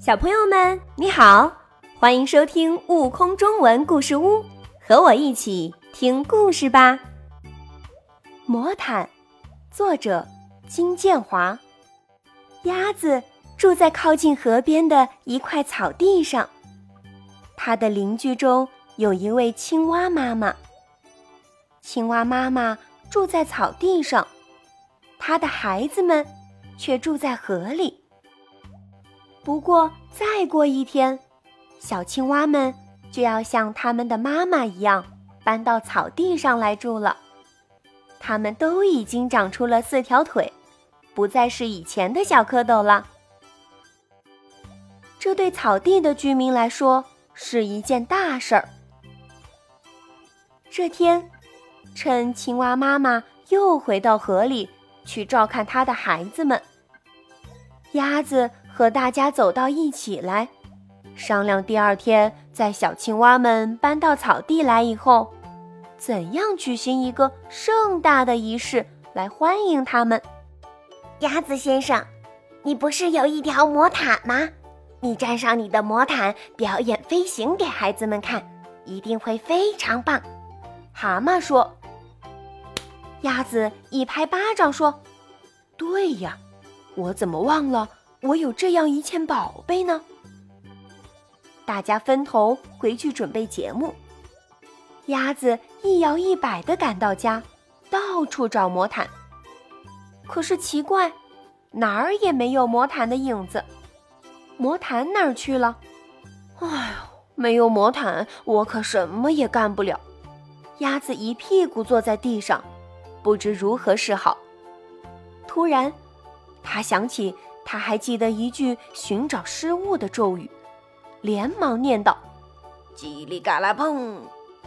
小朋友们，你好，欢迎收听《悟空中文故事屋》，和我一起听故事吧。魔毯，作者金建华。鸭子住在靠近河边的一块草地上，它的邻居中有一位青蛙妈妈。青蛙妈妈住在草地上，它的孩子们却住在河里。不过，再过一天，小青蛙们就要像他们的妈妈一样，搬到草地上来住了。它们都已经长出了四条腿，不再是以前的小蝌蚪了。这对草地的居民来说是一件大事儿。这天，趁青蛙妈妈又回到河里去照看它的孩子们，鸭子。和大家走到一起来，商量第二天在小青蛙们搬到草地来以后，怎样举行一个盛大的仪式来欢迎他们。鸭子先生，你不是有一条魔毯吗？你站上你的魔毯表演飞行给孩子们看，一定会非常棒。蛤蟆说。鸭子一拍巴掌说：“对呀，我怎么忘了？”我有这样一件宝贝呢。大家分头回去准备节目。鸭子一摇一摆地赶到家，到处找魔毯。可是奇怪，哪儿也没有魔毯的影子。魔毯哪儿去了？哎呦，没有魔毯，我可什么也干不了。鸭子一屁股坐在地上，不知如何是好。突然，他想起。他还记得一句寻找失物的咒语，连忙念道：“叽里嘎啦碰，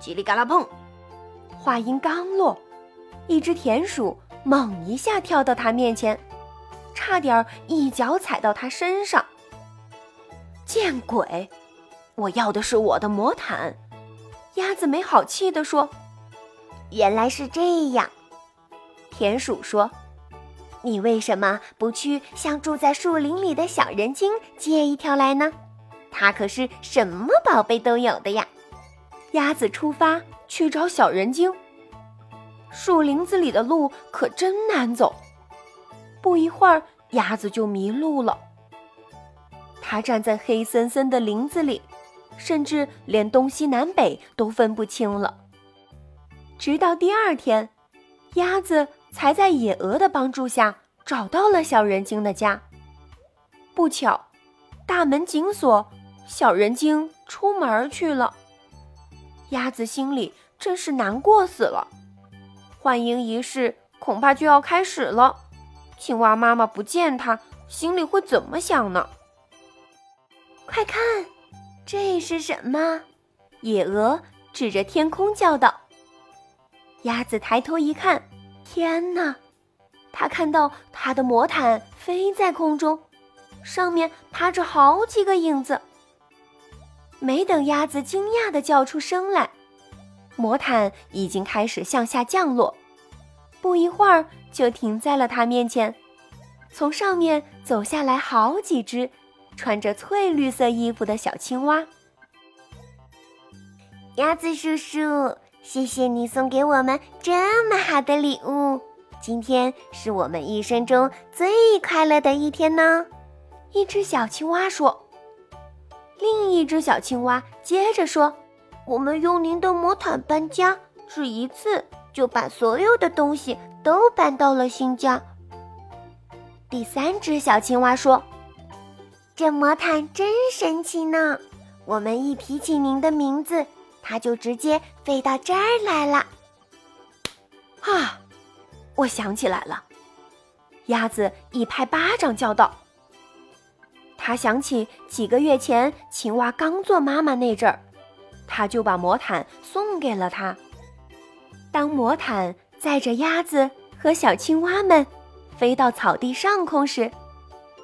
叽里嘎啦碰。”话音刚落，一只田鼠猛一下跳到他面前，差点一脚踩到他身上。见鬼！我要的是我的魔毯。鸭子没好气地说：“原来是这样。”田鼠说。你为什么不去向住在树林里的小人精借一条来呢？它可是什么宝贝都有的呀！鸭子出发去找小人精。树林子里的路可真难走，不一会儿，鸭子就迷路了。它站在黑森森的林子里，甚至连东西南北都分不清了。直到第二天，鸭子。才在野鹅的帮助下找到了小人精的家。不巧，大门紧锁，小人精出门去了。鸭子心里真是难过死了。欢迎仪式恐怕就要开始了，青蛙妈妈不见它，心里会怎么想呢？快看，这是什么？野鹅指着天空叫道。鸭子抬头一看。天哪！他看到他的魔毯飞在空中，上面趴着好几个影子。没等鸭子惊讶地叫出声来，魔毯已经开始向下降落，不一会儿就停在了他面前。从上面走下来好几只穿着翠绿色衣服的小青蛙。鸭子叔叔。谢谢你送给我们这么好的礼物，今天是我们一生中最快乐的一天呢。一只小青蛙说。另一只小青蛙接着说：“我们用您的魔毯搬家，只一次就把所有的东西都搬到了新家。”第三只小青蛙说：“这魔毯真神奇呢，我们一提起您的名字。”它就直接飞到这儿来了。啊！我想起来了，鸭子一拍巴掌叫道：“他想起几个月前青蛙刚做妈妈那阵儿，他就把魔毯送给了他。当魔毯载着鸭子和小青蛙们飞到草地上空时，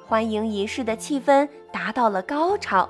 欢迎仪式的气氛达到了高潮。”